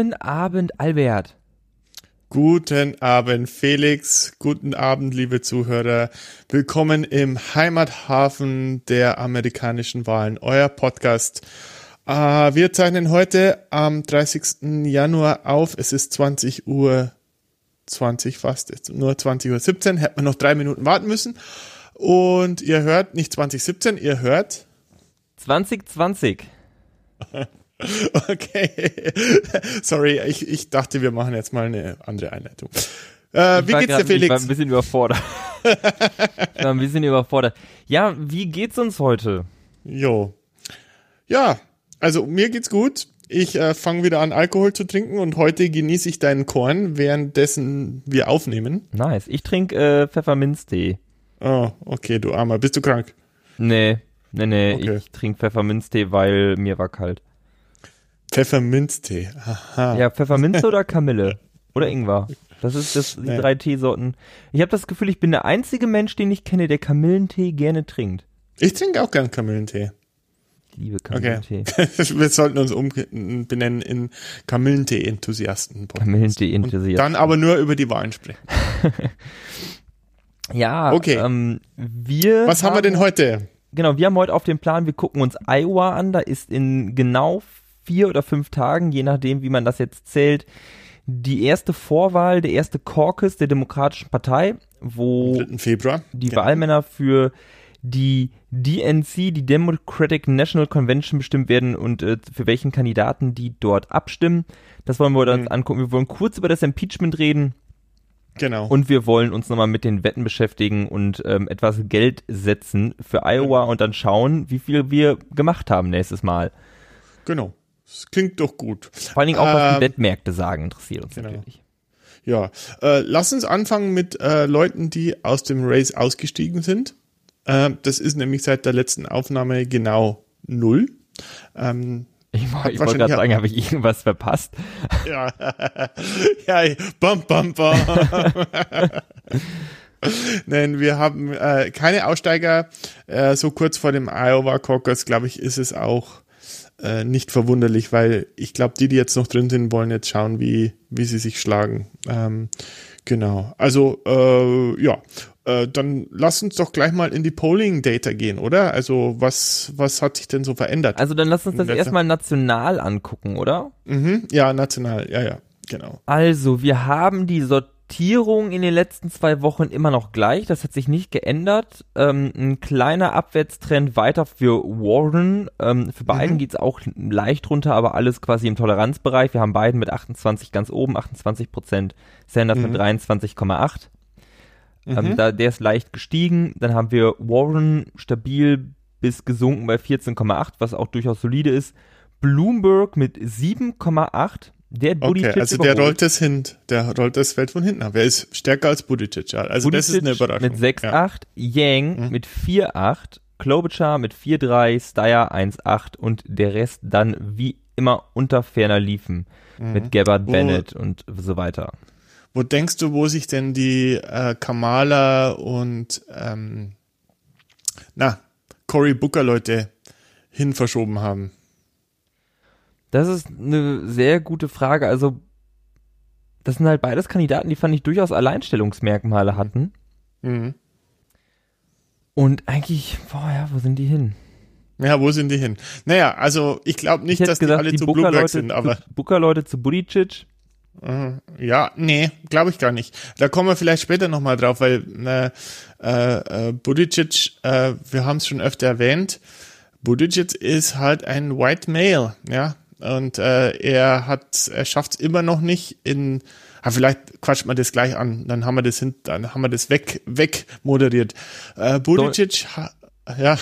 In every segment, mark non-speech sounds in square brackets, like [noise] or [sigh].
Guten Abend, Albert. Guten Abend, Felix. Guten Abend, liebe Zuhörer. Willkommen im Heimathafen der amerikanischen Wahlen, euer Podcast. Äh, wir zeichnen heute am 30. Januar auf. Es ist 20 Uhr 20 fast, jetzt nur 20 Uhr 17. Hätten wir noch drei Minuten warten müssen. Und ihr hört nicht 2017, ihr hört 2020. [laughs] [laughs] Okay. Sorry, ich, ich dachte, wir machen jetzt mal eine andere Einleitung. Äh, wie geht's dir, Felix? Ich war ein bisschen überfordert. ich war ein bisschen überfordert. Ja, wie geht's uns heute? Jo. Ja, also mir geht's gut. Ich äh, fange wieder an, Alkohol zu trinken und heute genieße ich deinen Korn, währenddessen wir aufnehmen. Nice. Ich trinke äh, Pfefferminztee. Oh, okay, du Armer. Bist du krank? Nee, nee, nee. Okay. Ich trinke Pfefferminztee, weil mir war kalt. Pfefferminztee. Aha. Ja, Pfefferminze oder Kamille oder Ingwer. Das ist das, die ja. drei Teesorten. Ich habe das Gefühl, ich bin der einzige Mensch, den ich kenne, der Kamillentee gerne trinkt. Ich trinke auch gern Kamillentee. Ich liebe Kamillentee. Okay. [laughs] Wir sollten uns umbenennen in Kamillentee-Enthusiasten. Kamillentee-Enthusiasten. Dann aber nur über die Wahlen sprechen. [laughs] ja, okay. Ähm, wir. Was haben, haben wir denn heute? Genau, wir haben heute auf dem Plan, wir gucken uns Iowa an. Da ist in genau vier oder fünf Tagen, je nachdem, wie man das jetzt zählt, die erste Vorwahl, der erste Caucus der Demokratischen Partei, wo die genau. Wahlmänner für die DNC, die Democratic National Convention bestimmt werden und äh, für welchen Kandidaten die dort abstimmen. Das wollen wir uns mhm. angucken. Wir wollen kurz über das Impeachment reden. Genau. Und wir wollen uns nochmal mit den Wetten beschäftigen und ähm, etwas Geld setzen für Iowa mhm. und dann schauen, wie viel wir gemacht haben nächstes Mal. Genau. Das klingt doch gut. Vor allen Dingen auch, was die ähm, Wettmärkte sagen, interessiert uns genau. natürlich. Ja, äh, lass uns anfangen mit äh, Leuten, die aus dem Race ausgestiegen sind. Äh, das ist nämlich seit der letzten Aufnahme genau null. Ähm, ich, ich wollte gerade sagen, habe ich irgendwas verpasst? Ja, [laughs] ja, bam, bam, bam. [laughs] Nein, wir haben äh, keine Aussteiger. Äh, so kurz vor dem Iowa Caucus, glaube ich, ist es auch äh, nicht verwunderlich, weil ich glaube, die, die jetzt noch drin sind, wollen jetzt schauen, wie, wie sie sich schlagen. Ähm, genau. Also, äh, ja. Äh, dann lass uns doch gleich mal in die Polling-Data gehen, oder? Also, was, was hat sich denn so verändert? Also, dann lass uns das erstmal national angucken, oder? Mhm, ja, national, ja, ja, genau. Also, wir haben die Sortierung Notierung in den letzten zwei Wochen immer noch gleich. Das hat sich nicht geändert. Ähm, ein kleiner Abwärtstrend weiter für Warren. Ähm, für Biden mhm. geht's auch leicht runter, aber alles quasi im Toleranzbereich. Wir haben Biden mit 28 ganz oben, 28 Prozent. Sanders mhm. mit 23,8. Ähm, mhm. da, der ist leicht gestiegen. Dann haben wir Warren stabil bis gesunken bei 14,8, was auch durchaus solide ist. Bloomberg mit 7,8 der Buttigieg okay, also überholt. der rollt das hin, der rollt das Feld von hinten ab. Wer ist stärker als Buttigieg? Also Buttigieg das ist eine Überraschung. Mit 6,8, ja. Yang mhm. mit 4,8, Klobuchar mit 4,3, Steyer 1,8 und der Rest dann wie immer unter ferner liefen mhm. mit Gabbard wo, Bennett und so weiter. Wo denkst du, wo sich denn die äh, Kamala und ähm, na, Cory Booker Leute hin verschoben haben? Das ist eine sehr gute Frage. Also, das sind halt beides Kandidaten, die fand ich durchaus Alleinstellungsmerkmale hatten. Mhm. Und eigentlich, boah, ja, wo sind die hin? Ja, wo sind die hin? Naja, also ich glaube nicht, ich dass gesagt, die alle die zu Bloomberg sind, aber. Booker-Leute zu Budicic. Mhm. Ja, nee, glaube ich gar nicht. Da kommen wir vielleicht später nochmal drauf, weil äh, äh, Budicic, äh, wir haben es schon öfter erwähnt, Budicic ist halt ein White Male, ja. Und äh, er hat, er schafft es immer noch nicht in, ah, vielleicht quatscht man das gleich an, dann haben wir das hin, dann haben wir das weg, weg moderiert. Äh, Budicic, ha, ja.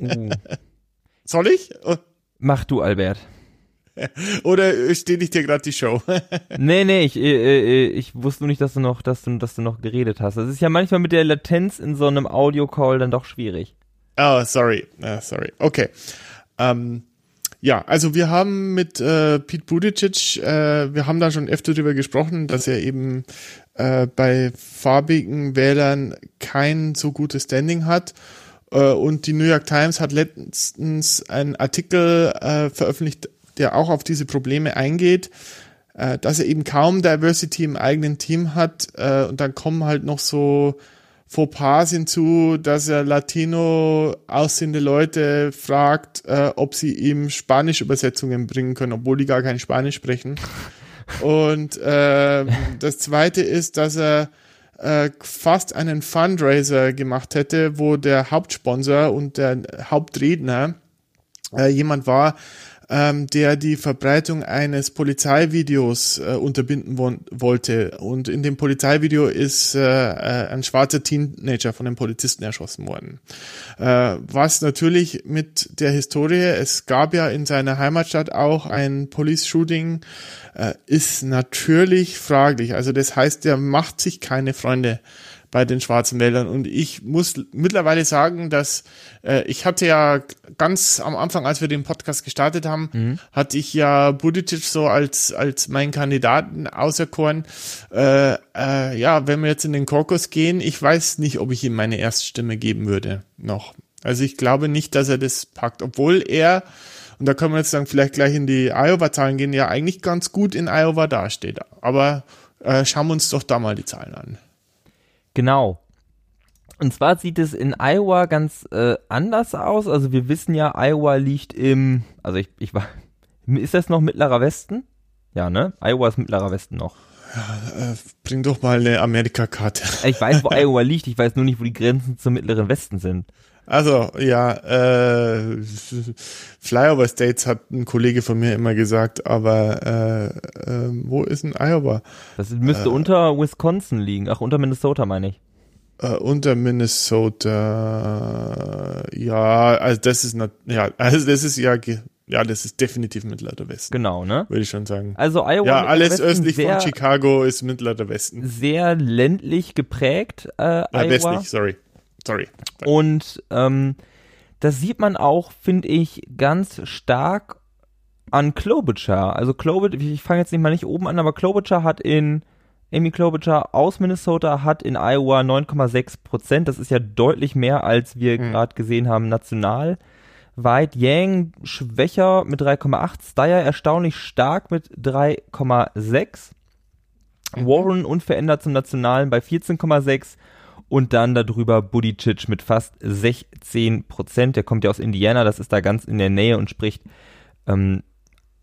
Uh. [laughs] Soll ich? Oh. Mach du, Albert. [laughs] Oder steht ich dir gerade die Show? [laughs] nee, nee, ich, äh, äh, ich wusste nur nicht, dass du noch, dass du, dass du noch geredet hast. Das ist ja manchmal mit der Latenz in so einem Audio-Call dann doch schwierig. Oh, sorry. Uh, sorry. Okay. Ähm, ja, also wir haben mit äh, Pete Buttigieg, äh, wir haben da schon öfter drüber gesprochen, dass er eben äh, bei farbigen Wählern kein so gutes Standing hat. Äh, und die New York Times hat letztens einen Artikel äh, veröffentlicht, der auch auf diese Probleme eingeht. äh, dass er eben kaum Diversity im eigenen Team hat äh, und dann kommen halt noch so Fauxpas hinzu, dass er Latino aussehende Leute fragt, äh, ob sie ihm Spanisch-Übersetzungen bringen können, obwohl die gar kein Spanisch sprechen. Und äh, [laughs] das zweite ist, dass er äh, fast einen Fundraiser gemacht hätte, wo der Hauptsponsor und der Hauptredner äh, jemand war, ähm, der die Verbreitung eines Polizeivideos äh, unterbinden wo wollte. Und in dem Polizeivideo ist äh, äh, ein schwarzer Teenager von einem Polizisten erschossen worden. Äh, was natürlich mit der Historie, es gab ja in seiner Heimatstadt auch ein Police-Shooting, äh, ist natürlich fraglich. Also das heißt, der macht sich keine Freunde bei den schwarzen Wäldern. Und ich muss mittlerweile sagen, dass äh, ich hatte ja ganz am Anfang, als wir den Podcast gestartet haben, mhm. hatte ich ja Buttigieg so als als meinen Kandidaten auserkoren. Äh, äh, ja, wenn wir jetzt in den Caucus gehen, ich weiß nicht, ob ich ihm meine Erststimme geben würde noch. Also ich glaube nicht, dass er das packt, obwohl er und da können wir jetzt dann vielleicht gleich in die Iowa-Zahlen gehen, ja eigentlich ganz gut in Iowa dasteht. Aber äh, schauen wir uns doch da mal die Zahlen an. Genau. Und zwar sieht es in Iowa ganz äh, anders aus. Also wir wissen ja, Iowa liegt im, also ich, ich war, [laughs] ist das noch mittlerer Westen? Ja, ne? Iowa ist mittlerer Westen noch. Ja, äh, bring doch mal eine Amerikakarte. Ich weiß, wo [laughs] Iowa liegt, ich weiß nur nicht, wo die Grenzen zum mittleren Westen sind. Also, ja, äh, Flyover States hat ein Kollege von mir immer gesagt, aber äh, äh, wo ist denn Iowa? Das müsste äh, unter Wisconsin liegen. Ach, unter Minnesota meine ich. Äh, unter Minnesota, ja, also das ist, ja, also das ist ja, ja, das ist definitiv Mittlerer Westen. Genau, ne? Würde ich schon sagen. Also Iowa. Ja, alles östlich sehr, von Chicago ist Mittlerer Westen. Sehr ländlich geprägt, äh, ja, Iowa. westlich, sorry. Sorry. Und ähm, das sieht man auch, finde ich, ganz stark an Klobuchar. Also Klobuchar, ich fange jetzt nicht mal nicht oben an, aber Klobuchar hat in Amy Klobuchar aus Minnesota hat in Iowa 9,6 Prozent. Das ist ja deutlich mehr, als wir mhm. gerade gesehen haben national. Weit Yang schwächer mit 3,8, Steyer erstaunlich stark mit 3,6. Mhm. Warren unverändert zum Nationalen bei 14,6 und dann darüber Budicic mit fast 16 Prozent. Der kommt ja aus Indiana, das ist da ganz in der Nähe und spricht ähm,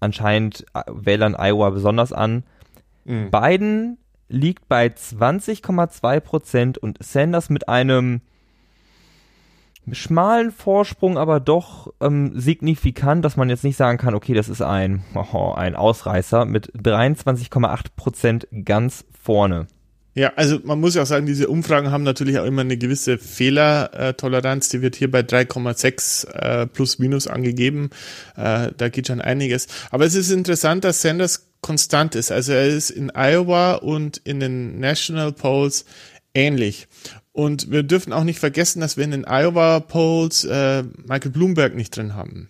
anscheinend äh, Wählern Iowa besonders an. Mhm. Biden liegt bei 20,2 Prozent und Sanders mit einem schmalen Vorsprung, aber doch ähm, signifikant, dass man jetzt nicht sagen kann, okay, das ist ein, [laughs] oh, ein Ausreißer mit 23,8 Prozent ganz vorne. Ja, also man muss ja auch sagen, diese Umfragen haben natürlich auch immer eine gewisse Fehlertoleranz. Die wird hier bei 3,6 äh, plus minus angegeben. Äh, da geht schon einiges. Aber es ist interessant, dass Sanders konstant ist. Also er ist in Iowa und in den National Polls ähnlich. Und wir dürfen auch nicht vergessen, dass wir in den Iowa Polls äh, Michael Bloomberg nicht drin haben.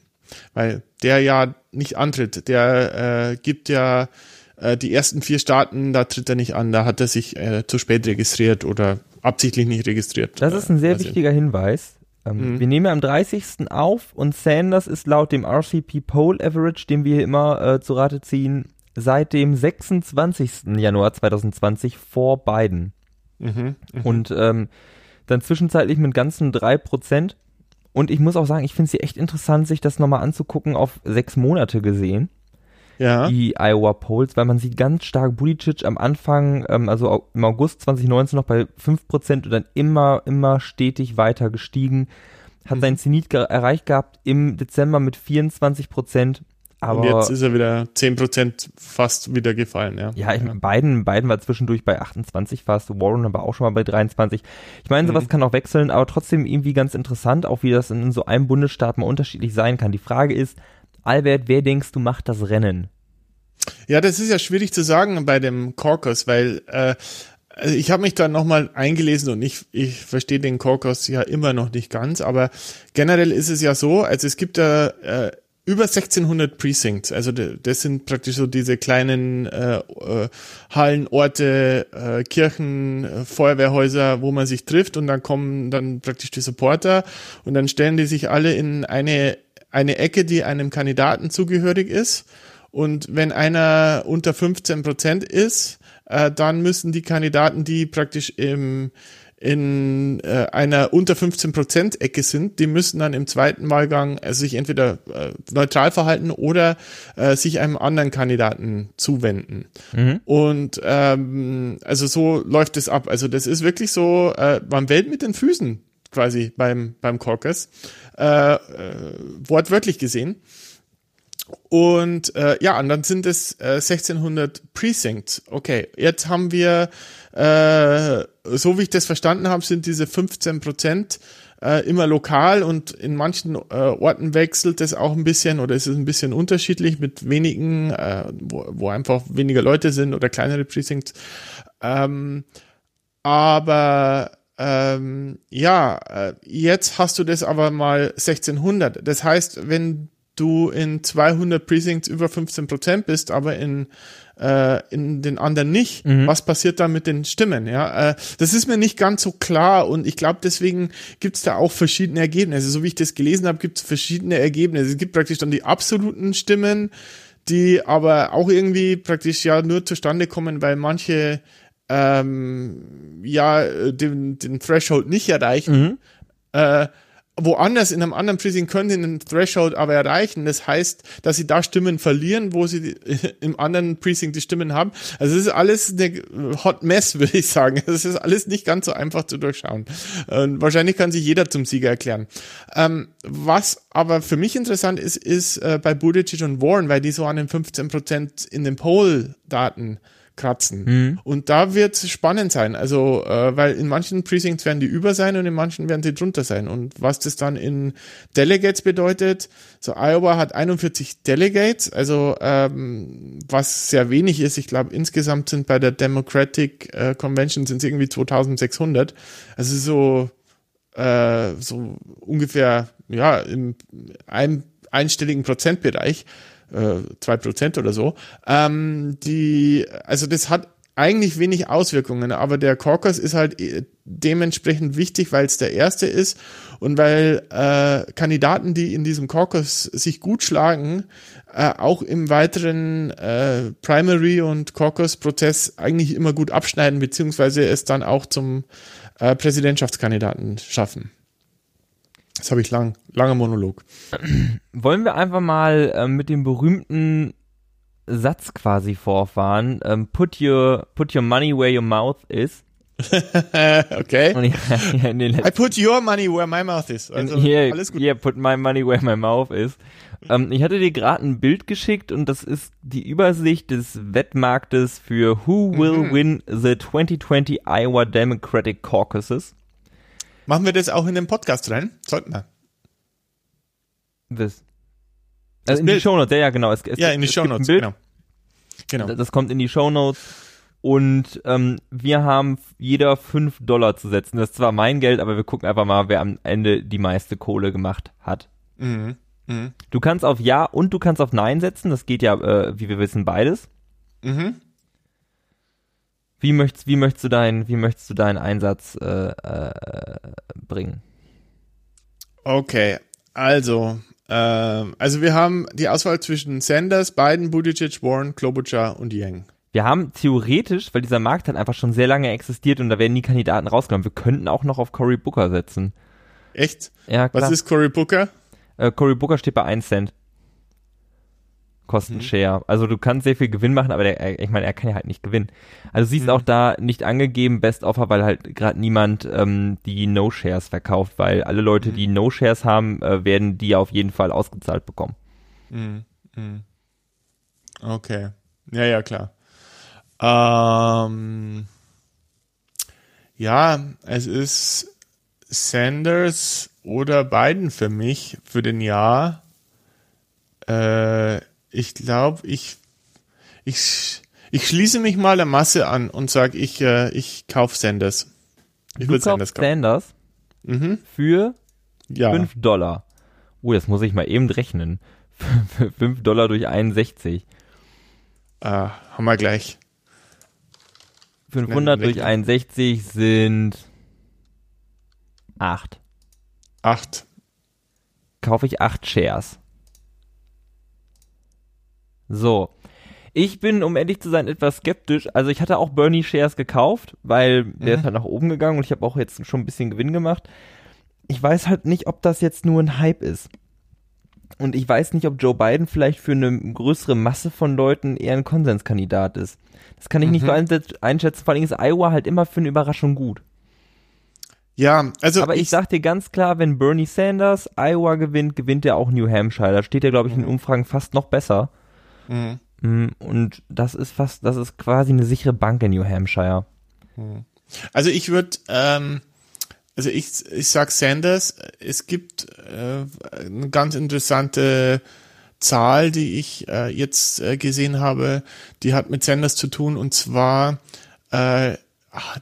Weil der ja nicht antritt. Der äh, gibt ja äh, die ersten vier Staaten, da tritt er nicht an, da hat er sich äh, zu spät registriert oder absichtlich nicht registriert. Das ist ein sehr wichtiger Hinweis. Ähm, mhm. Wir nehmen ja am 30. auf und Sanders ist laut dem RCP Poll Average, den wir immer äh, zu Rate ziehen, seit dem 26. Januar 2020 vor Biden. Mhm, mh. Und ähm, dann zwischenzeitlich mit ganzen drei Prozent. Und ich muss auch sagen, ich finde sie echt interessant, sich das nochmal anzugucken auf sechs Monate gesehen ja. die Iowa Polls, weil man sieht ganz stark Buttigieg am Anfang, ähm, also im August 2019 noch bei 5% und dann immer, immer stetig weiter gestiegen. Hat mhm. seinen Zenit ge erreicht gehabt im Dezember mit 24%. Aber und jetzt ist er wieder 10% fast wieder gefallen, ja. Ja, ich, ja. Biden, Biden war zwischendurch bei 28 fast, Warren aber auch schon mal bei 23. Ich meine, sowas mhm. kann auch wechseln, aber trotzdem irgendwie ganz interessant, auch wie das in so einem Bundesstaat mal unterschiedlich sein kann. Die Frage ist, Albert, wer denkst du macht das Rennen? Ja, das ist ja schwierig zu sagen bei dem Caucus, weil äh, also ich habe mich da nochmal eingelesen und ich, ich verstehe den Caucus ja immer noch nicht ganz, aber generell ist es ja so, also es gibt ja äh, über 1600 Precincts, also das sind praktisch so diese kleinen äh, äh, Hallen, Orte, äh, Kirchen, äh, Feuerwehrhäuser, wo man sich trifft und dann kommen dann praktisch die Supporter und dann stellen die sich alle in eine eine Ecke, die einem Kandidaten zugehörig ist. Und wenn einer unter 15 Prozent ist, äh, dann müssen die Kandidaten, die praktisch im in äh, einer unter 15% Ecke sind, die müssen dann im zweiten Wahlgang äh, sich entweder äh, neutral verhalten oder äh, sich einem anderen Kandidaten zuwenden. Mhm. Und ähm, also so läuft es ab. Also das ist wirklich so, äh, man wählt mit den Füßen quasi beim, beim Caucus, äh, äh, wortwörtlich gesehen. Und äh, ja, und dann sind es äh, 1600 Precincts. Okay, jetzt haben wir äh, so wie ich das verstanden habe, sind diese 15 Prozent äh, immer lokal und in manchen äh, Orten wechselt es auch ein bisschen oder ist es ein bisschen unterschiedlich mit wenigen, äh, wo, wo einfach weniger Leute sind oder kleinere Precincts. Ähm, aber ähm, ja, äh, jetzt hast du das aber mal 1600. Das heißt, wenn du in 200 Precincts über 15 Prozent bist, aber in äh, in den anderen nicht. Mhm. Was passiert da mit den Stimmen? Ja, äh, das ist mir nicht ganz so klar und ich glaube, deswegen gibt es da auch verschiedene Ergebnisse. So wie ich das gelesen habe, gibt es verschiedene Ergebnisse. Es gibt praktisch dann die absoluten Stimmen, die aber auch irgendwie praktisch ja nur zustande kommen, weil manche ähm, ja den, den Threshold nicht erreichen. Mhm. Äh, woanders in einem anderen Precinct können sie einen Threshold aber erreichen. Das heißt, dass sie da Stimmen verlieren, wo sie [laughs] im anderen Precinct die Stimmen haben. Also es ist alles eine Hot Mess, würde ich sagen. [laughs] Es ist alles nicht ganz so einfach zu durchschauen. Und wahrscheinlich kann sich jeder zum Sieger erklären. Ähm, was aber für mich interessant ist, ist äh, bei Buttigieg und Warren, weil die so an den 15 Prozent in den Poll-Daten kratzen. Mhm. Und da wird es spannend sein. Also, äh, weil in manchen Precincts werden die über sein und in manchen werden die drunter sein. Und was das dann in Delegates bedeutet, so Iowa hat 41 Delegates, also ähm, was sehr wenig ist. Ich glaube, insgesamt sind bei der Democratic äh, Convention sind es irgendwie 2600. Also so, äh, so ungefähr, ja, im einem einstelligen Prozentbereich zwei Prozent oder so. Ähm, die, also das hat eigentlich wenig Auswirkungen, aber der Caucus ist halt äh, dementsprechend wichtig, weil es der erste ist und weil äh, Kandidaten, die in diesem Caucus sich gut schlagen, äh, auch im weiteren äh, Primary- und Caucus-Prozess eigentlich immer gut abschneiden, beziehungsweise es dann auch zum äh, Präsidentschaftskandidaten schaffen. Das habe ich lang, langer Monolog. Wollen wir einfach mal ähm, mit dem berühmten Satz quasi vorfahren? Ähm, put your put your money where your mouth is. [laughs] okay. Ja, [laughs] I put your money where my mouth is. Also, hier, alles gut. Yeah, put my money where my mouth is. Ähm, ich hatte dir gerade ein Bild geschickt und das ist die Übersicht des Wettmarktes für Who Will mhm. Win the 2020 Iowa Democratic Caucuses. Machen wir das auch in den Podcast rein? Sollten wir. Das. Also in Bild. die Shownotes, ja, ja, genau. Es, es, ja, in die Shownotes, genau. genau. Das kommt in die Shownotes. Und ähm, wir haben jeder 5 Dollar zu setzen. Das ist zwar mein Geld, aber wir gucken einfach mal, wer am Ende die meiste Kohle gemacht hat. Mhm. Mhm. Du kannst auf Ja und du kannst auf Nein setzen. Das geht ja, äh, wie wir wissen, beides. Mhm. Wie möchtest, wie möchtest du deinen, wie möchtest du deinen Einsatz äh, äh, bringen? Okay, also, äh, also wir haben die Auswahl zwischen Sanders, Biden, Buttigieg, Warren, Klobuchar und Yang. Wir haben theoretisch, weil dieser Markt halt einfach schon sehr lange existiert und da werden nie Kandidaten rausgenommen, wir könnten auch noch auf Cory Booker setzen. Echt? Ja, klar. Was ist Cory Booker? Äh, Cory Booker steht bei 1 Cent. Kostenshare. Mhm. Also du kannst sehr viel Gewinn machen, aber der, ich meine, er kann ja halt nicht gewinnen. Also siehst mhm. auch da nicht angegeben Best Offer, weil halt gerade niemand ähm, die No-Shares verkauft, weil alle Leute, mhm. die No-Shares haben, äh, werden die auf jeden Fall ausgezahlt bekommen. Mhm. mhm. Okay. Ja, ja, klar. Ähm, ja, es ist Sanders oder Biden für mich für den Jahr. Äh, ich glaube, ich, ich, ich schließe mich mal der Masse an und sage, ich, äh, ich kaufe Sanders. Ich will Sanders kaufen. Sanders mhm. für ja. 5 Dollar. Oh, das muss ich mal eben rechnen. [laughs] 5 Dollar durch 61. Ah, haben wir gleich. 500 durch 61 sind 8. 8. Kaufe ich 8 Shares. So. Ich bin, um ehrlich zu sein, etwas skeptisch. Also ich hatte auch Bernie Shares gekauft, weil der Mhm. ist halt nach oben gegangen und ich habe auch jetzt schon ein bisschen Gewinn gemacht. Ich weiß halt nicht, ob das jetzt nur ein Hype ist. Und ich weiß nicht, ob Joe Biden vielleicht für eine größere Masse von Leuten eher ein Konsenskandidat ist. Das kann ich nicht Mhm. so einsetz- einschätzen. Vor allem ist Iowa halt immer für eine Überraschung gut. Ja, also Aber ich, sag dir ganz klar, wenn Bernie Sanders Iowa gewinnt, gewinnt er auch New Hampshire. Da steht er, glaube ich, in den Umfragen fast noch besser. Mhm. Und das ist fast, das ist quasi eine sichere Bank in New Hampshire. Also ich würde, ähm, also ich, ich sag Sanders, es gibt äh, eine ganz interessante Zahl, die ich äh, jetzt äh, gesehen habe, die hat mit Sanders zu tun und zwar äh,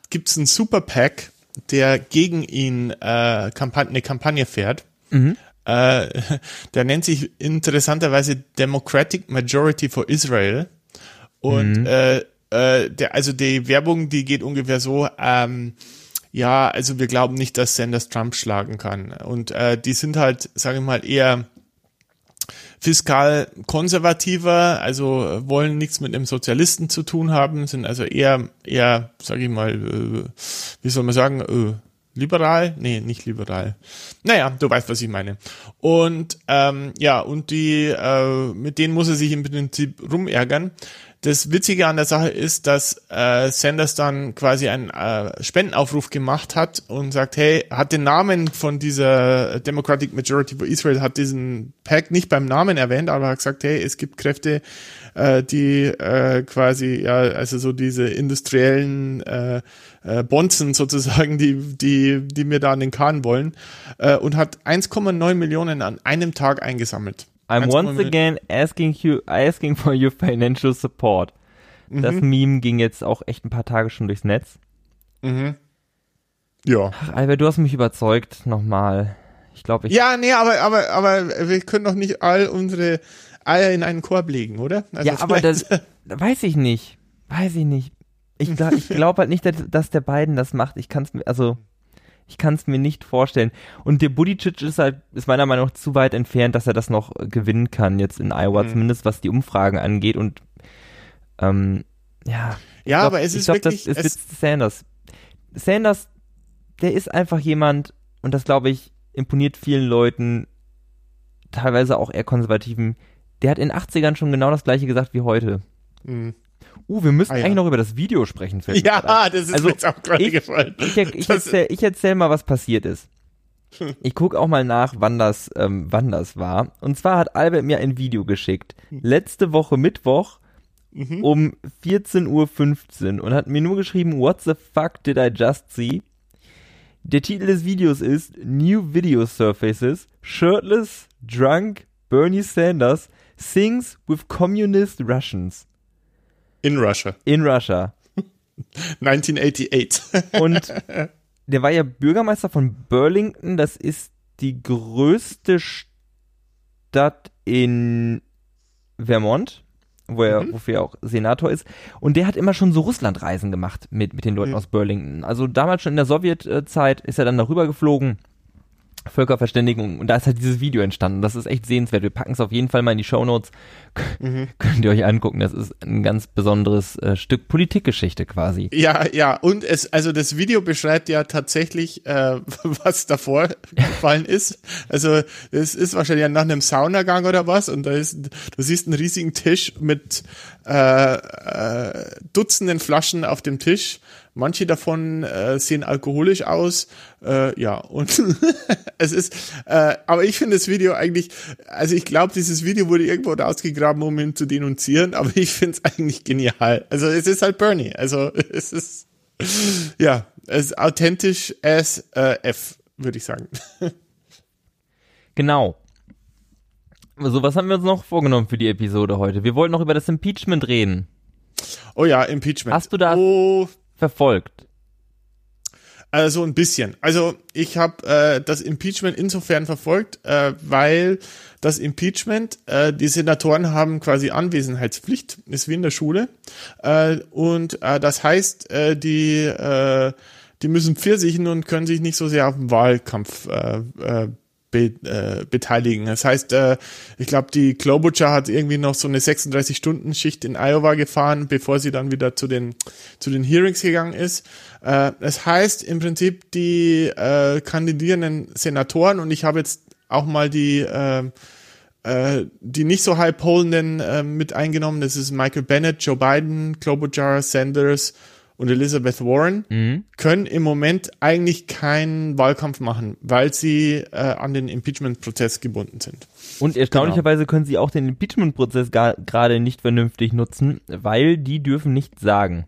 gibt es einen Super PAC, der gegen ihn äh, Kampagne, eine Kampagne fährt. Äh, [laughs] der nennt sich interessanterweise Democratic Majority for Israel. Und äh, äh, der, also die Werbung, die geht ungefähr so, ähm, ja, also wir glauben nicht, dass Sanders Trump schlagen kann. Und äh, die sind halt, sage ich mal, eher fiskal konservativer, also wollen nichts mit einem Sozialisten zu tun haben, sind also eher, eher, sage ich mal, äh, wie soll man sagen, äh, liberal? Nee, nicht liberal. Naja, du weißt, was ich meine. Und ähm, ja, und die, äh, mit denen muss er sich im Prinzip rumärgern. Das Witzige an der Sache ist, dass äh, Sanders dann quasi einen äh, Spendenaufruf gemacht hat und sagt, hey, hat den Namen von dieser Democratic Majority for Israel, hat diesen Pack nicht beim Namen erwähnt, aber hat gesagt, hey, es gibt Kräfte, äh, die äh, quasi, ja, also so diese industriellen äh, äh, Bonzen sozusagen, die, die, die mir da an den Kahn wollen, äh, und hat 1,9 Millionen an einem Tag eingesammelt. I'm 1,9 once again asking you, asking for your financial support. Das Mhm. Meme ging jetzt auch echt ein paar Tage schon durchs Netz. Mhm. Ja. Ach, Albert, du hast mich überzeugt, nochmal. Ich glaube, ich. Ja, nee, aber, aber, aber wir können doch nicht all unsere Eier in einen Korb legen, oder? Also ja, [laughs] aber das weiß ich nicht. Weiß ich nicht. Ich glaube ich glaub halt nicht, dass, der Biden das macht. Ich kann es mir, also, ich kann es mir nicht vorstellen. Und der Buttigieg ist halt, ist meiner Meinung nach zu weit entfernt, dass er das noch gewinnen kann, jetzt in Iowa, Mhm. zumindest was die Umfragen angeht. Und, ähm, ja. Ja, glaub- aber es ist glaub, wirklich, Das ist es, jetzt Sanders. Sanders, der ist einfach jemand, und das glaube ich, imponiert vielen Leuten, teilweise auch eher konservativen, der hat in den 80ern schon genau das gleiche gesagt wie heute. Hm. Uh, wir müssen Ah, ja. eigentlich noch über das Video sprechen. fällt ja, das ist Also, mir jetzt auch gerade ich- gefallen. Ich, ich, Das- erzähl, ich erzähl mal, was passiert ist. Ich gucke auch mal nach, wann das, ähm, wann das war. Und zwar hat Albert mir ein Video geschickt. Letzte Woche Mittwoch Mhm. um 14.15 Uhr und hat mir nur geschrieben, what the fuck did I just see? Der Titel des Videos ist New Video Surfaces, Shirtless, Drunk, Bernie Sanders sings with Communist Russians In Russia. in Russia. [laughs] 1988. Und [laughs] der war ja Bürgermeister von Burlington. Das ist die größte Stadt in Vermont, wo er, Mhm. wofür er auch Senator ist. Und der hat immer schon so Russlandreisen gemacht mit, mit den Leuten Mhm. aus Burlington. Also damals schon in der Sowjetzeit ist er dann darüber geflogen. Völkerverständigung und da ist halt dieses Video entstanden. Das ist echt sehenswert. Wir packen es auf jeden Fall mal in die Shownotes. Mhm. [laughs] Könnt ihr euch angucken. Das ist ein ganz besonderes äh, Stück Politikgeschichte quasi. Ja, ja, und es, also das Video beschreibt ja tatsächlich, äh, [laughs] was davor [laughs] gefallen ist. Also es ist wahrscheinlich nach einem Saunagang oder was und da ist, du siehst einen riesigen Tisch mit äh, äh, Dutzenden Flaschen auf dem Tisch. Manche davon äh, sehen alkoholisch aus, äh, ja und [laughs] es ist, äh, aber ich finde das Video eigentlich, also ich glaube, dieses Video wurde irgendwo ausgegraben, um ihn zu denunzieren, [laughs] aber ich finde es eigentlich genial. Also es ist halt Bernie, also [laughs] es ist, ja, es ist authentisch as äh, F, würde ich sagen. Genau. So, was haben wir uns noch vorgenommen für die Episode heute? Wir wollten noch über das Impeachment reden. Oh ja, Impeachment. Hast du da- Oh, Verfolgt. Also ein bisschen. Also ich habe äh, das Impeachment insofern verfolgt, äh, weil das Impeachment, äh, die Senatoren haben quasi Anwesenheitspflicht, ist wie in der Schule. Äh, und äh, das heißt, äh, die, äh, die müssen pfirsichen und können sich nicht so sehr auf den Wahlkampf äh, äh, be, äh, beteiligen. Das heißt, äh, ich glaube, die Klobuchar hat irgendwie noch so eine 36-Stunden-Schicht in Iowa gefahren, bevor sie dann wieder zu den, zu den Hearings gegangen ist. Äh, das heißt im Prinzip, die äh, kandidierenden Senatoren, und ich habe jetzt auch mal die, äh, äh, die nicht so high pollenden äh, mit eingenommen, das ist Michael Bennett, Joe Biden, Klobuchar, Sanders, und Elizabeth Warren mhm. können im Moment eigentlich keinen Wahlkampf machen, weil sie äh, an den Impeachment-Prozess gebunden sind. Und erstaunlicherweise genau. können sie auch den Impeachment-Prozess gerade nicht vernünftig nutzen, weil die dürfen nichts sagen.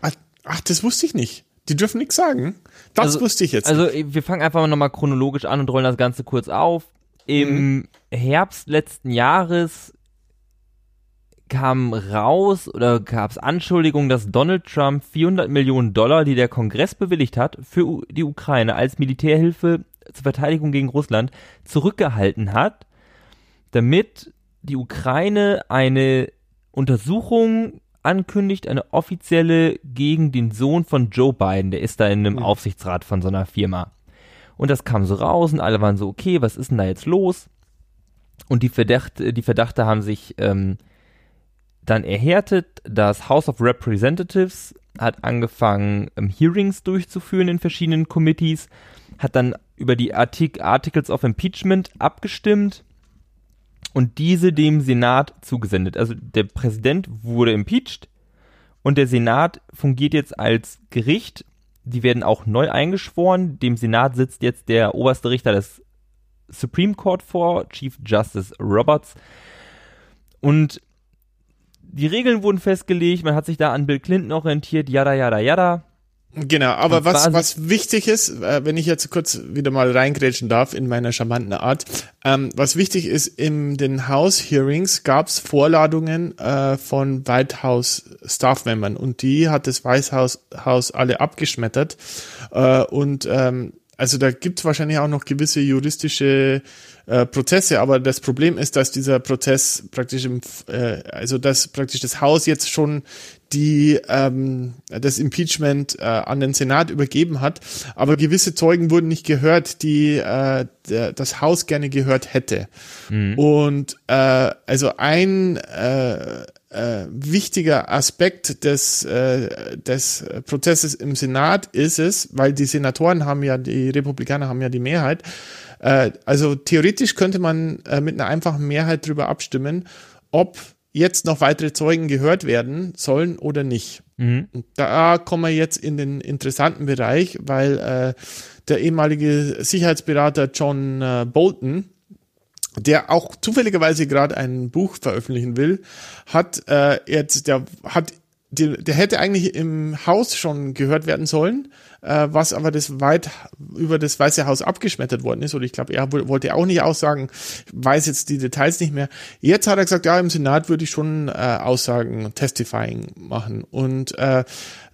Ach, ach, das wusste ich nicht. Die dürfen nichts sagen. Das also, wusste ich jetzt. Also nicht. wir fangen einfach nochmal chronologisch an und rollen das Ganze kurz auf. Im mhm. Herbst letzten Jahres kam raus oder gab es Anschuldigungen, dass Donald Trump 400 Millionen Dollar, die der Kongress bewilligt hat, für die Ukraine als Militärhilfe zur Verteidigung gegen Russland zurückgehalten hat, damit die Ukraine eine Untersuchung ankündigt, eine offizielle gegen den Sohn von Joe Biden, der ist da in einem. Aufsichtsrat von so einer Firma. Und das kam so raus und alle waren so, okay, was ist denn da jetzt los? Und die Verdachte, die Verdachte haben sich ähm, dann erhärtet. Das House of Representatives hat angefangen, ähm, Hearings durchzuführen in verschiedenen Committees, hat dann über die Artik Articles of Impeachment abgestimmt und diese dem Senat zugesendet. Also der Präsident wurde impeached und der Senat fungiert jetzt als Gericht. Die werden auch neu eingeschworen. Dem Senat sitzt jetzt der oberste Richter des Supreme Court vor, Chief Justice Roberts. Und die Regeln wurden festgelegt, man hat sich da an Bill Clinton orientiert, yada, yada, yada. Genau, aber was, was wichtig ist, äh, wenn ich jetzt kurz wieder mal reingrätschen darf in meiner charmanten Art, ähm, was wichtig ist, in den House-Hearings gab es Vorladungen äh, von White House-Staff-Membern und die hat das Haus, Haus alle abgeschmettert äh, und ähm, also da gibt es wahrscheinlich auch noch gewisse juristische äh, Prozesse, aber das Problem ist, dass dieser Prozess praktisch im, äh, also dass praktisch das Haus jetzt schon die ähm, das Impeachment äh, an den Senat übergeben hat, aber gewisse Zeugen wurden nicht gehört, die äh, der, das Haus gerne gehört hätte. Mhm. Und äh, also ein äh, äh, wichtiger Aspekt des, äh, des Prozesses im Senat ist es, weil die Senatoren haben ja, die Republikaner haben ja die Mehrheit, äh, also theoretisch könnte man äh, mit einer einfachen Mehrheit darüber abstimmen, ob jetzt noch weitere Zeugen gehört werden sollen oder nicht. Mhm. Da kommen wir jetzt in den interessanten Bereich, weil äh, der ehemalige Sicherheitsberater John äh, Bolton, der auch zufälligerweise gerade ein Buch veröffentlichen will, hat äh, jetzt, der hat, der, der hätte eigentlich im Haus schon gehört werden sollen, äh, was aber das weit über das Weiße Haus abgeschmettert worden ist. Oder ich glaube, er wollte auch nicht aussagen, weiß jetzt die Details nicht mehr. Jetzt hat er gesagt, ja, im Senat würde ich schon äh, Aussagen, Testifying machen. Und äh,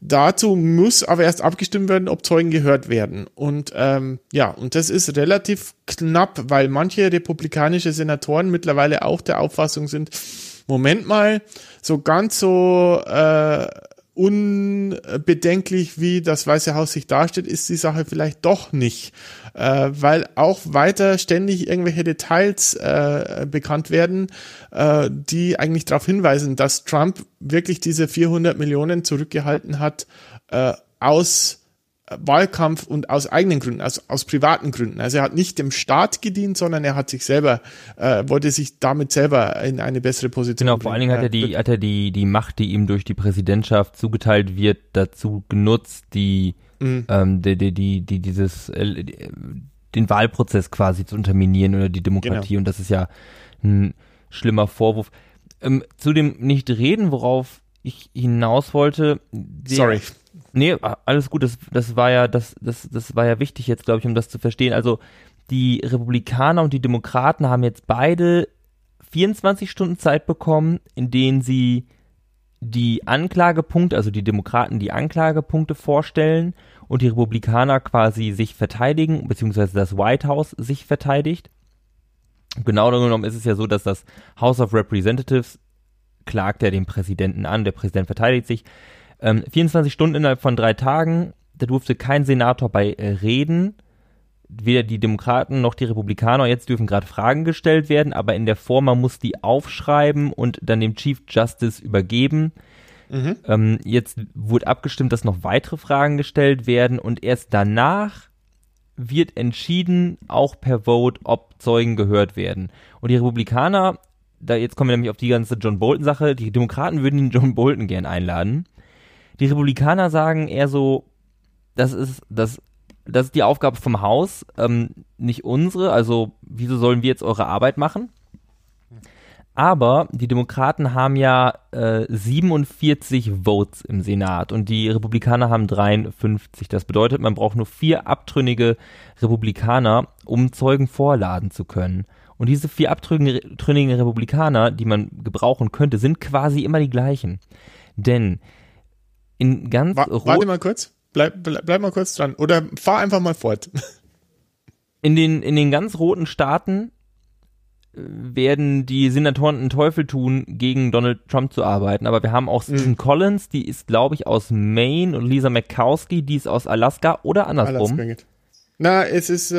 dazu muss aber erst abgestimmt werden, ob Zeugen gehört werden. Und ähm, ja, und das ist relativ knapp, weil manche republikanische Senatoren mittlerweile auch der Auffassung sind, Moment mal, so ganz so äh, unbedenklich, wie das Weiße Haus sich darstellt, ist die Sache vielleicht doch nicht, äh, weil auch weiter ständig irgendwelche Details äh, bekannt werden, äh, die eigentlich darauf hinweisen, dass Trump wirklich diese 400 Millionen zurückgehalten hat äh, aus Wahlkampf und aus eigenen Gründen, also aus privaten Gründen. Also er hat nicht dem Staat gedient, sondern er hat sich selber, äh, wollte sich damit selber in eine bessere Position Genau, vor allen Dingen hat er die, hat er die, die Macht, die ihm durch die Präsidentschaft zugeteilt wird, dazu genutzt, die, mhm. ähm, die, die, die, die, dieses, äh, den Wahlprozess quasi zu unterminieren oder die Demokratie. Genau. Und das ist ja ein schlimmer Vorwurf. Ähm, zu dem nicht reden, worauf ich hinaus wollte. Sorry Nee, alles gut, das, das war ja, das, das, das war ja wichtig jetzt, glaube ich, um das zu verstehen. Also die Republikaner und die Demokraten haben jetzt beide 24 Stunden Zeit bekommen, in denen sie die Anklagepunkte, also die Demokraten die Anklagepunkte vorstellen und die Republikaner quasi sich verteidigen, beziehungsweise das White House sich verteidigt. Genau genommen ist es ja so, dass das House of Representatives klagt ja den Präsidenten an, der Präsident verteidigt sich. Ähm, 24 Stunden innerhalb von drei Tagen, da durfte kein Senator bei äh, reden. weder die Demokraten noch die Republikaner jetzt dürfen gerade Fragen gestellt werden, aber in der Form, man muss die aufschreiben und dann dem Chief Justice übergeben. Mhm. Ähm, jetzt wurde abgestimmt, dass noch weitere Fragen gestellt werden und erst danach wird entschieden, auch per Vote, ob Zeugen gehört werden. Und die Republikaner, da jetzt kommen wir nämlich auf die ganze John Bolton-Sache, die Demokraten würden den John Bolton gern einladen. Die Republikaner sagen eher so, das ist, das das ist die Aufgabe vom Haus, ähm, nicht unsere. Also, wieso sollen wir jetzt eure Arbeit machen? Aber die Demokraten haben ja äh, 47 Votes im Senat und die Republikaner haben 53. Das bedeutet, man braucht nur vier abtrünnige Republikaner, um Zeugen vorladen zu können. Und diese vier abtrünnigen Republikaner, die man gebrauchen könnte, sind quasi immer die gleichen. Denn in ganz Wa Warte mal kurz. Bleib, bleib, bleib mal kurz dran. Oder fahr einfach mal fort. In den, in den ganz roten Staaten äh, werden die Senatoren einen Teufel tun, gegen Donald Trump zu arbeiten. Aber wir haben auch Susan mhm. Collins, die ist, glaube ich, aus Maine und Lisa Murkowski, die ist aus Alaska oder andersrum. Alaska Na, es ist äh,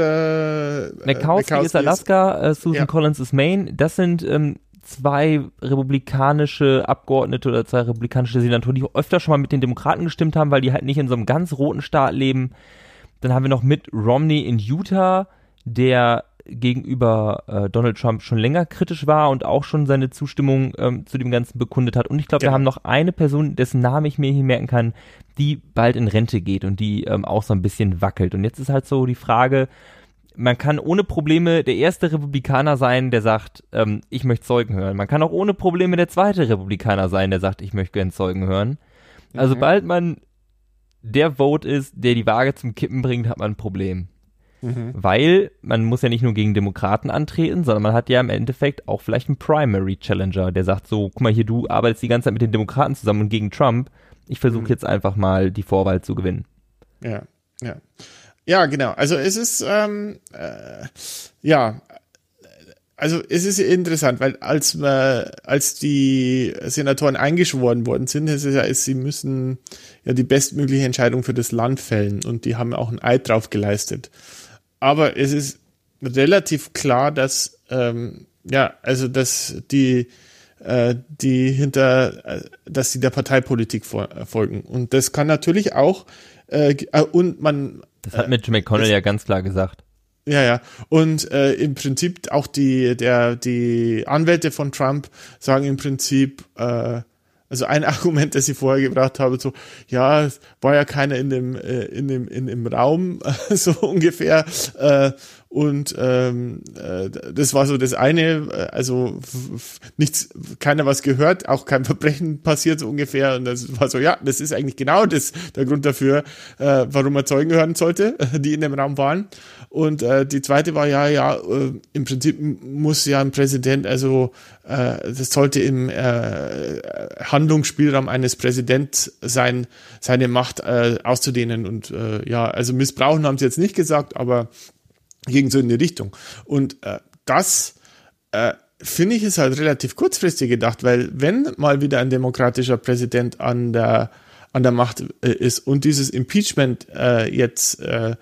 Murkowski, Murkowski ist Alaska, äh, Susan ja. Collins ist Maine. Das sind ähm, zwei republikanische Abgeordnete oder zwei republikanische Senatoren, die öfter schon mal mit den Demokraten gestimmt haben, weil die halt nicht in so einem ganz roten Staat leben. Dann haben wir noch Mitt Romney in Utah, der gegenüber äh, Donald Trump schon länger kritisch war und auch schon seine Zustimmung ähm, zu dem Ganzen bekundet hat. Und ich glaube, ja. wir haben noch eine Person, dessen Namen ich mir hier merken kann, die bald in Rente geht und die ähm, auch so ein bisschen wackelt. Und jetzt ist halt so die Frage, man kann ohne Probleme der erste Republikaner sein, der sagt, ähm, ich möchte Zeugen hören. Man kann auch ohne Probleme der zweite Republikaner sein, der sagt, ich möchte gerne Zeugen hören. Also mhm. sobald man der Vote ist, der die Waage zum Kippen bringt, hat man ein Problem. Mhm. Weil man muss ja nicht nur gegen Demokraten antreten, sondern man hat ja im Endeffekt auch vielleicht einen Primary Challenger, der sagt so, guck mal hier, du arbeitest die ganze Zeit mit den Demokraten zusammen und gegen Trump. Ich versuche mhm. jetzt einfach mal die Vorwahl zu gewinnen. Ja, ja. Ja, genau. Also es ist, ähm, äh, ja, also es ist interessant, weil als, äh, als die Senatoren eingeschworen worden sind, ist es ja, ist, sie müssen ja die bestmögliche Entscheidung für das Land fällen und die haben auch ein Eid drauf geleistet. Aber es ist relativ klar, dass ähm, ja, also dass die äh, die hinter, äh, dass sie der Parteipolitik folgen und das kann natürlich auch äh und man das hat Mitch McConnell ja ganz klar gesagt. Ja, ja. Und äh, im Prinzip auch die, der, die Anwälte von Trump sagen im Prinzip, äh, also ein [laughs] Argument, das sie vorher gebracht habe, so, ja, war ja keiner in dem, äh, in dem, in dem Raum, [laughs] so ungefähr. Äh, und ähm, äh, das war so das eine, äh, also nichts, keiner was gehört, auch kein [laughs] Verbrechen passiert so ungefähr. Und das war so, ja, das ist eigentlich genau das der Grund dafür, äh, warum er Zeugen hören sollte, [laughs] die in dem Raum waren. Und äh, die zweite war ja, ja, äh, im Prinzip muss ja ein Präsident, also äh, das sollte im äh, Handlungsspielraum eines Präsidents sein, seine Macht äh, auszudehnen. Und äh, ja, also missbrauchen haben sie jetzt nicht gesagt, aber ging so in die Richtung. Und äh, das äh, finde ich ist halt relativ kurzfristig gedacht, weil wenn mal wieder ein demokratischer Präsident an der an der Macht äh, ist und dieses Impeachment äh, jetzt äh,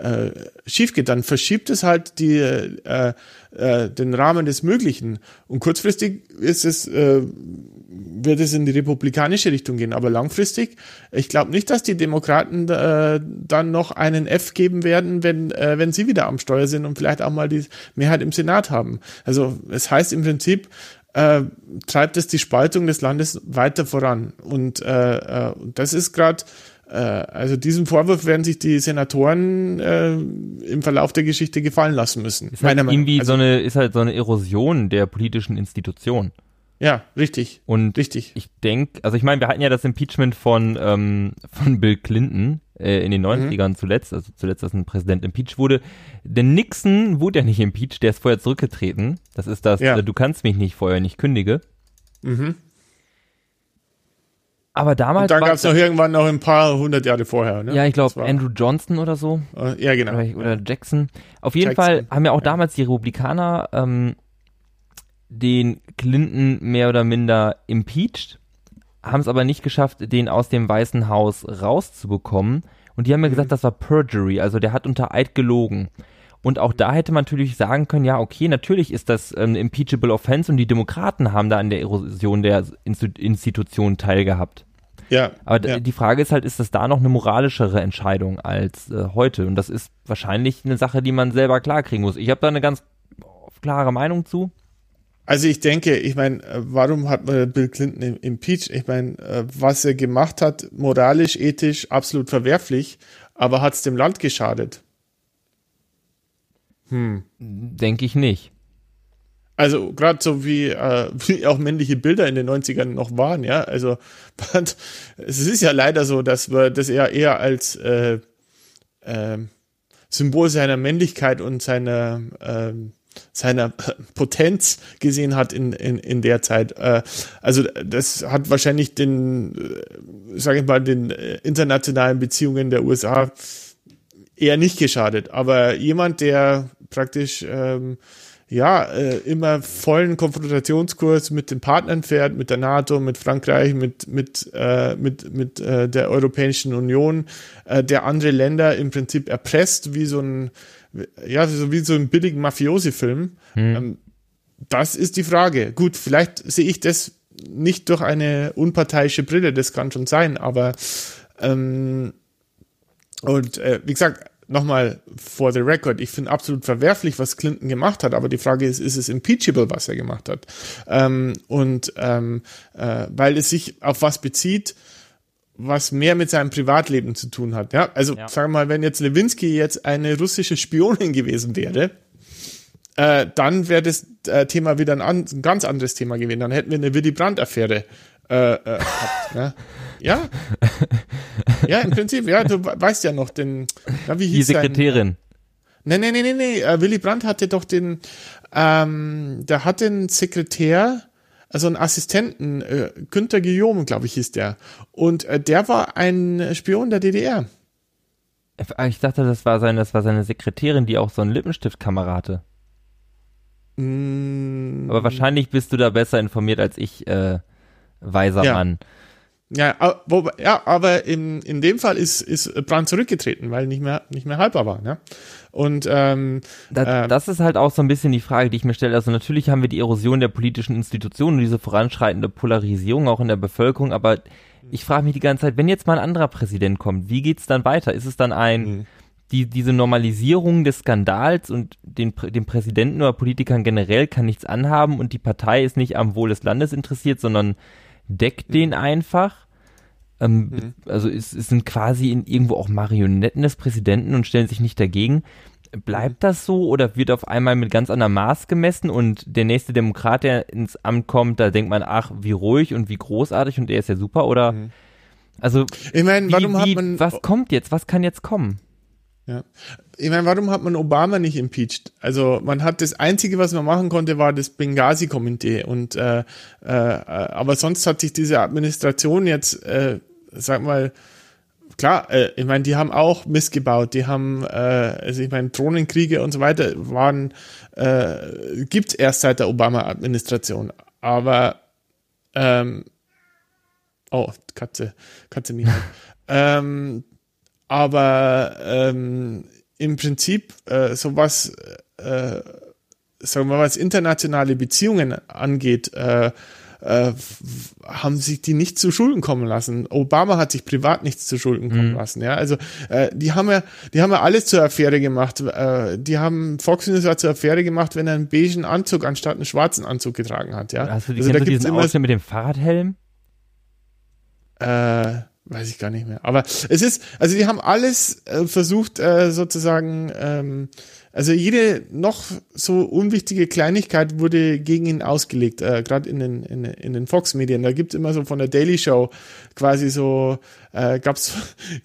äh, schief geht, dann verschiebt es halt die, äh, äh, den Rahmen des Möglichen. Und kurzfristig ist es, äh, wird es in die republikanische Richtung gehen. Aber langfristig, ich glaube nicht, dass die Demokraten äh, dann noch einen F geben werden, wenn, äh, wenn sie wieder am Steuer sind und vielleicht auch mal die Mehrheit im Senat haben. Also es heißt im Prinzip, äh, treibt es die Spaltung des Landes weiter voran. Und äh, äh, das ist gerade äh, also diesen Vorwurf werden sich die Senatoren äh, im Verlauf der Geschichte gefallen lassen müssen. Ist halt irgendwie also, so eine, ist halt so eine Erosion der politischen Institution. Ja, richtig. Und richtig. ich denke, also ich meine, wir hatten ja das Impeachment von, ähm, von Bill Clinton äh, in den 90ern mhm. zuletzt, also zuletzt, dass ein Präsident impeached wurde. Denn Nixon wurde ja nicht impeached, der ist vorher zurückgetreten. Das ist das, ja. äh, du kannst mich nicht vorher nicht kündige. Mhm. Aber damals. Und dann gab es noch irgendwann noch ein paar hundert Jahre vorher, ne? Ja, ich glaube Andrew Johnson oder so. Uh, ja, genau. Oder, oder ja. Jackson. Auf jeden Jackson. Fall haben ja auch damals die Republikaner ähm, den Clinton mehr oder minder impeached, haben es aber nicht geschafft, den aus dem Weißen Haus rauszubekommen. Und die haben mir mhm. gesagt, das war Perjury, also der hat unter Eid gelogen. Und auch da hätte man natürlich sagen können, ja, okay, natürlich ist das ähm, impeachable offense und die Demokraten haben da an der Erosion der Institution teilgehabt. Ja. Aber ja. die Frage ist halt, ist das da noch eine moralischere Entscheidung als äh, heute? Und das ist wahrscheinlich eine Sache, die man selber klarkriegen muss. Ich habe da eine ganz klare Meinung zu. Also ich denke, ich meine, äh, warum hat man Bill Clinton im impeached? Ich meine, äh, was er gemacht hat, moralisch, ethisch, absolut verwerflich, aber hat es dem Land geschadet? Hm. Denke ich nicht. Also gerade so wie, äh, [laughs] wie auch männliche Bilder in den 90ern noch waren, ja. Also [laughs] es ist ja leider so, dass wir das eher eher als äh, äh, Symbol seiner Männlichkeit und seiner äh, seiner [laughs] Potenz gesehen hat in, in, in der Zeit. Äh, also das hat wahrscheinlich den, äh, sage ich mal, den äh, internationalen Beziehungen der USA eher nicht geschadet. Aber jemand, der praktisch ähm, ja äh, immer vollen Konfrontationskurs mit den Partnern fährt, mit der NATO, mit Frankreich, mit mit äh, mit mit äh, der Europäischen Union, äh, der andere Länder im Prinzip erpresst wie so ein ja so wie so ein billigen Mafiosi-Film. Hm. Ähm, das ist die Frage. Gut, vielleicht sehe ich das nicht durch eine unparteiische Brille, das kann schon sein, aber ähm, und äh, wie gesagt, nochmal for the record, ich finde absolut verwerflich, was Clinton gemacht hat, aber die Frage ist, ist es impeachable, was er gemacht hat? Ähm, und ähm, äh, weil es sich auf was bezieht, was mehr mit seinem Privatleben zu tun hat. Ja, also ja. sagen wir mal, wenn jetzt Lewinsky jetzt eine russische Spionin gewesen wäre, äh, dann wäre das äh, Thema wieder ein, an, ein, ganz anderes Thema gewesen. Dann hätten wir eine Willy Brandt-Affäre äh, äh, gehabt. ne? [laughs] Ja. Ja, im Prinzip, ja, du weißt ja noch den, na, wie hieß Die Sekretärin. Sein, nee, nee, nee, nee, nee. Willy Brandt hatte doch den, ähm, der hat den Sekretär, also einen Assistenten, äh, Günther Guillaume, glaube ich, hieß der. Und äh, der war ein Spion der DDR. Ich dachte, das war seine, das war seine Sekretärin, die auch so einen Lippenstiftkamera hatte. Mm. Aber wahrscheinlich bist du da besser informiert als ich, äh, weiser ja. Mann. Ja, wo, ja, aber in, in dem Fall ist, ist Brand zurückgetreten, weil nicht mehr, nicht mehr haltbar war. Ne? Und ähm, das, äh, das ist halt auch so ein bisschen die Frage, die ich mir stelle. Also natürlich haben wir die Erosion der politischen Institutionen und diese voranschreitende Polarisierung auch in der Bevölkerung, aber ich frage mich die ganze Zeit, wenn jetzt mal ein anderer Präsident kommt, wie geht's dann weiter? Ist es dann ein mhm. die, diese Normalisierung des Skandals und den, dem Präsidenten oder Politikern generell kann nichts anhaben und die Partei ist nicht am Wohl des Landes interessiert, sondern deckt mhm. den einfach. Ähm, mhm. Also es, es, sind quasi in irgendwo auch Marionetten des Präsidenten und stellen sich nicht dagegen. Bleibt mhm. das so oder wird auf einmal mit ganz anderem Maß gemessen und der nächste Demokrat, der ins Amt kommt, da denkt man, ach, wie ruhig und wie großartig und der ist ja super oder mhm. also ich meine, warum wie, hat man was kommt jetzt, was kann jetzt kommen? Ja. Ich meine, warum hat man Obama nicht impeached? Also man hat das Einzige, was man machen konnte, war das Benghazi-Komitee. Und äh, äh, aber sonst hat sich diese Administration jetzt, äh, sag mal, klar, äh, ich meine, die haben auch missgebaut, die haben, äh, also ich meine, Drohnenkriege und so weiter waren, äh, gibt's erst seit der Obama-Administration. Aber ähm, oh, Katze, Katze Mia. [laughs] ähm, aber ähm, im Prinzip äh, sowas, äh, sagen wir mal, was internationale Beziehungen angeht, äh, äh, haben sich die nicht zu Schulden kommen lassen. Obama hat sich privat nichts zu Schulden kommen mhm. lassen. Ja, also äh, die haben ja, die haben ja alles zur Affäre gemacht. Äh, die haben Fox News hat zur Affäre gemacht, wenn er einen beigen Anzug anstatt einen schwarzen Anzug getragen hat. Ja, also, also da gibt's immer mit dem Fahrradhelm. Äh, weiß ich gar nicht mehr. Aber es ist, also die haben alles äh, versucht, äh, sozusagen, ähm, also jede noch so unwichtige Kleinigkeit wurde gegen ihn ausgelegt, äh, gerade in den, in, in den Fox-Medien. Da gibt's immer so von der Daily Show quasi so, äh, gab's, [laughs]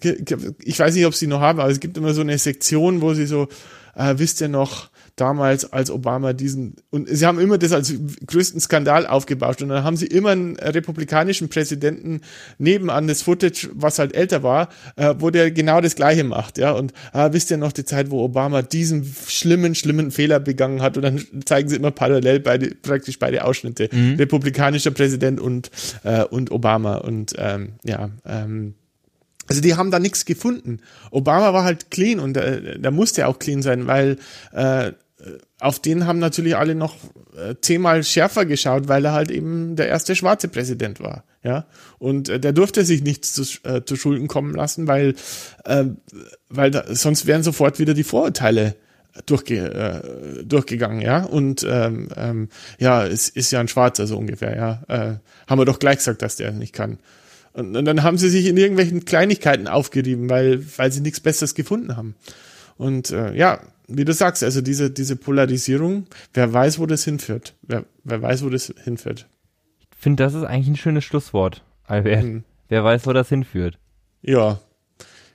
ich weiß nicht, ob sie noch haben, aber es gibt immer so eine Sektion, wo sie so, äh, wisst ihr noch, damals, als Obama diesen, und sie haben immer das als größten Skandal aufgebauscht. Und dann haben sie immer einen republikanischen Präsidenten nebenan das Footage, was halt älter war, äh, wo der genau das Gleiche macht, ja, und äh, wisst ihr noch die Zeit, wo Obama diesen schlimmen, schlimmen Fehler begangen hat? Und dann zeigen sie immer parallel beide, praktisch beide Ausschnitte, mhm. republikanischer Präsident und, äh, und Obama. Und, ähm, ja, ähm, Also die haben da nichts gefunden. Obama war halt clean und äh, der musste auch clean sein, weil äh, auf den haben natürlich alle noch äh, zehnmal schärfer geschaut, weil er halt eben der erste schwarze Präsident war. Ja, und äh, der durfte sich nichts zu, äh, zu Schulden kommen lassen, weil, äh, weil da, sonst wären sofort wieder die Vorurteile durchge äh, durchgegangen, ja. Und ähm, ähm, ja, es ist ja ein Schwarzer so ungefähr, ja. Äh, haben wir doch gleich gesagt, dass der nicht kann. Und, und dann haben sie sich in irgendwelchen Kleinigkeiten aufgerieben, weil, weil sie nichts Besseres gefunden haben. Und äh, ja, wie du sagst, also diese, diese Polarisierung, wer weiß, wo das hinführt. Wer, wer weiß, wo das hinführt. Ich finde, das ist eigentlich ein schönes Schlusswort, Albert. Hm. Wer weiß, wo das hinführt. Ja,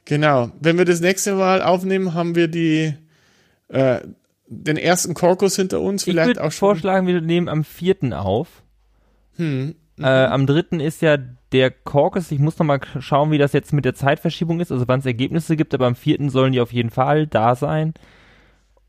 genau. Wenn wir das nächste Mal aufnehmen, haben wir die äh, den ersten Korkus hinter uns. Vielleicht ich auch schon. vorschlagen, wir nehmen am vierten auf. Hm. Mhm. Äh, am dritten ist ja der Caucus. Ich muss noch mal schauen, wie das jetzt mit der Zeitverschiebung ist, also wann es Ergebnisse gibt, aber am vierten sollen die auf jeden Fall da sein.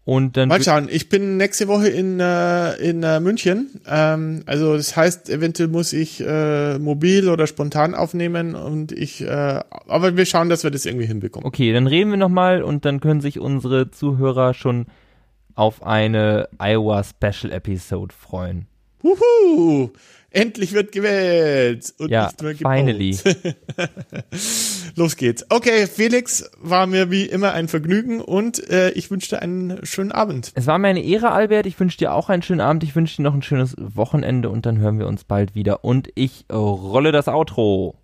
Und dann Mal schauen, ich bin nächste Woche in, äh, in äh, München. Ähm, also das heißt, eventuell muss ich äh, mobil oder spontan aufnehmen und ich, äh, aber wir schauen, dass wir das irgendwie hinbekommen. Okay, dann reden wir nochmal und dann können sich unsere Zuhörer schon auf eine Iowa Special Episode freuen. Wuhu! Endlich wird gewählt und ja, nicht mehr gebaut. finally. [laughs] Los geht's. Okay, Felix, war mir wie immer ein Vergnügen und äh, ich wünsche dir einen schönen Abend. Es war mir eine Ehre, Albert. Ich wünsche dir auch einen schönen Abend. Ich wünsche dir noch ein schönes Wochenende und dann hören wir uns bald wieder. Und ich rolle das Outro.